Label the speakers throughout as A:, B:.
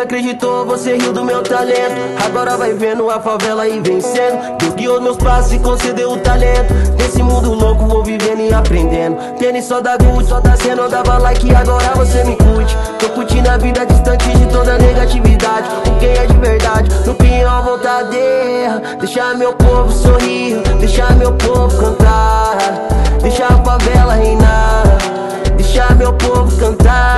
A: acreditou, você riu do meu talento. Agora vai vendo a favela e vencendo. Deus guiou meus passos e concedeu o talento. Nesse mundo louco vou vivendo e aprendendo. Tênis só da Gucci, só da cena, dava like agora você me curte. Tô curtindo a vida distante de toda negatividade. Com quem é de verdade, no pior vontade. Deixar meu povo sorrir, deixar meu povo cantar. Deixar a favela reinar, deixar meu povo cantar.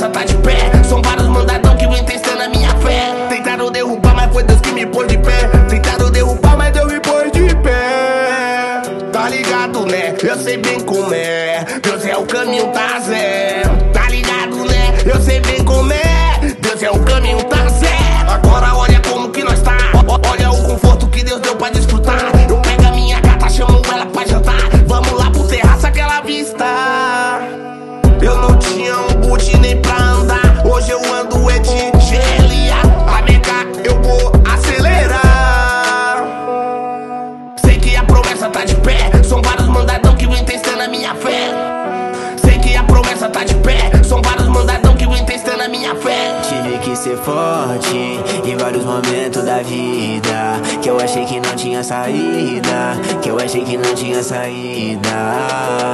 B: Promessa tá de pé. São vários mandadão que vem testando a minha fé. Tentaram derrubar, mas foi Deus que me pôs de pé. Tentaram derrubar, mas Deus me pôs de pé. Tá ligado, né? Eu sei bem como é. Deus é o caminho, tá zé. Tá ligado, né? Eu sei bem como é. Deus é o caminho, tá zé. Agora olha como que nós tá. Olha o conforto que Deus deu pra desfrutar. Eu pego a minha gata, chamo ela pra jantar. Vamos lá pro terraço, aquela vista. Eu não tinha um tá de pé. São vários mandadão que vem testando a minha fé.
C: Tive que ser forte em vários momentos da vida. Que eu achei que não tinha saída. Que eu achei que não tinha saída.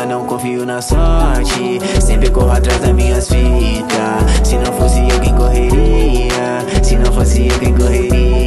C: Não confio na sorte, sempre corro atrás das minhas fitas. Se não fosse eu quem correria. Se não fosse eu quem correria.